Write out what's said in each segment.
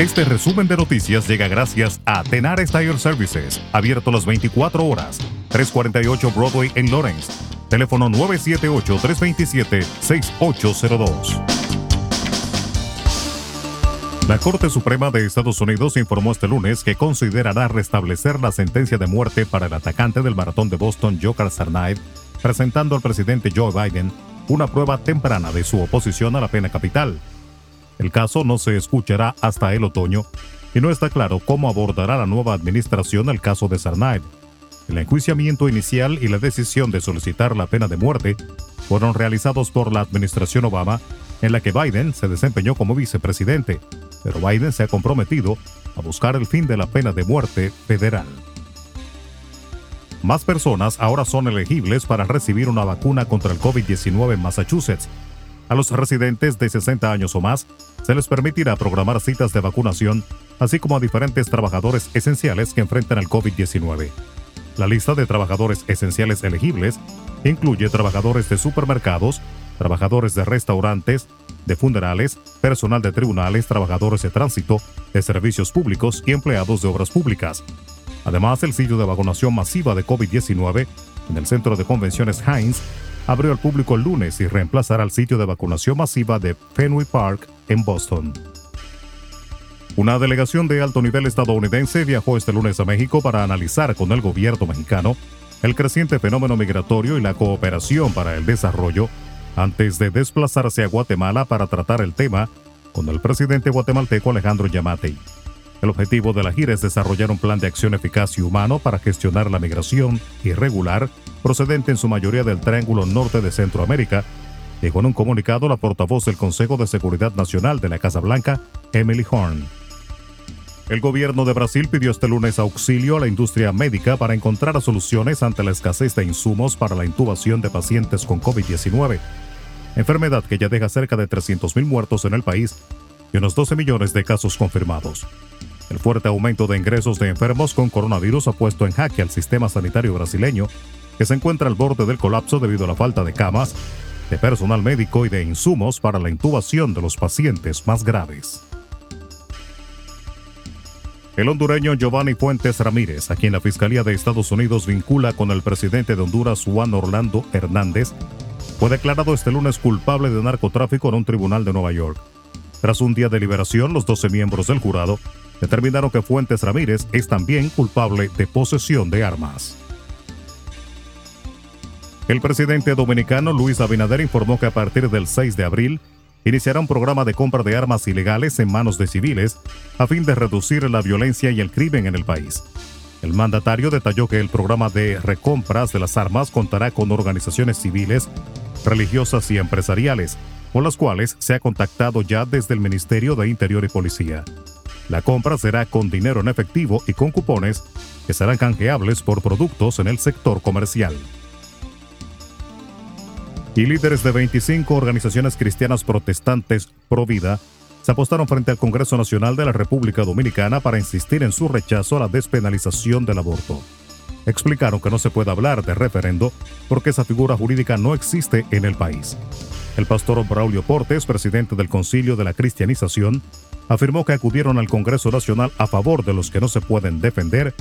Este resumen de noticias llega gracias a Tenar Tire Services, abierto las 24 horas, 348 Broadway en Lawrence. Teléfono 978-327-6802. La Corte Suprema de Estados Unidos informó este lunes que considerará restablecer la sentencia de muerte para el atacante del maratón de Boston, Joker Sarnaev, presentando al presidente Joe Biden una prueba temprana de su oposición a la pena capital. El caso no se escuchará hasta el otoño y no está claro cómo abordará la nueva administración el caso de Sarnaev. El enjuiciamiento inicial y la decisión de solicitar la pena de muerte fueron realizados por la administración Obama, en la que Biden se desempeñó como vicepresidente, pero Biden se ha comprometido a buscar el fin de la pena de muerte federal. Más personas ahora son elegibles para recibir una vacuna contra el COVID-19 en Massachusetts. A los residentes de 60 años o más se les permitirá programar citas de vacunación, así como a diferentes trabajadores esenciales que enfrentan el COVID-19. La lista de trabajadores esenciales elegibles incluye trabajadores de supermercados, trabajadores de restaurantes, de funerales, personal de tribunales, trabajadores de tránsito, de servicios públicos y empleados de obras públicas. Además, el sitio de vacunación masiva de COVID-19 en el centro de convenciones Heinz abrió al público el lunes y reemplazará al sitio de vacunación masiva de Fenway Park en Boston. Una delegación de alto nivel estadounidense viajó este lunes a México para analizar con el gobierno mexicano el creciente fenómeno migratorio y la cooperación para el desarrollo antes de desplazarse a Guatemala para tratar el tema con el presidente guatemalteco Alejandro Yamatei. El objetivo de la gira es desarrollar un plan de acción eficaz y humano para gestionar la migración irregular procedente en su mayoría del Triángulo Norte de Centroamérica dijo en un comunicado la portavoz del Consejo de Seguridad Nacional de la Casa Blanca, Emily Horn. El gobierno de Brasil pidió este lunes auxilio a la industria médica para encontrar soluciones ante la escasez de insumos para la intubación de pacientes con COVID-19, enfermedad que ya deja cerca de 300.000 muertos en el país y unos 12 millones de casos confirmados. El fuerte aumento de ingresos de enfermos con coronavirus ha puesto en jaque al sistema sanitario brasileño, que se encuentra al borde del colapso debido a la falta de camas de personal médico y de insumos para la intubación de los pacientes más graves. El hondureño Giovanni Fuentes Ramírez, a quien la Fiscalía de Estados Unidos vincula con el presidente de Honduras Juan Orlando Hernández, fue declarado este lunes culpable de narcotráfico en un tribunal de Nueva York. Tras un día de liberación, los 12 miembros del jurado determinaron que Fuentes Ramírez es también culpable de posesión de armas. El presidente dominicano Luis Abinader informó que a partir del 6 de abril iniciará un programa de compra de armas ilegales en manos de civiles a fin de reducir la violencia y el crimen en el país. El mandatario detalló que el programa de recompras de las armas contará con organizaciones civiles, religiosas y empresariales, con las cuales se ha contactado ya desde el Ministerio de Interior y Policía. La compra será con dinero en efectivo y con cupones que serán canjeables por productos en el sector comercial y líderes de 25 organizaciones cristianas protestantes pro vida se apostaron frente al Congreso Nacional de la República Dominicana para insistir en su rechazo a la despenalización del aborto. Explicaron que no se puede hablar de referendo porque esa figura jurídica no existe en el país. El pastor Braulio Portes, presidente del Concilio de la Cristianización, afirmó que acudieron al Congreso Nacional a favor de los que no se pueden defender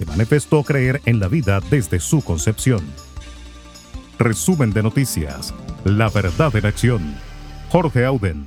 y manifestó creer en la vida desde su concepción. Resumen de noticias. La verdad en acción. Jorge Auden.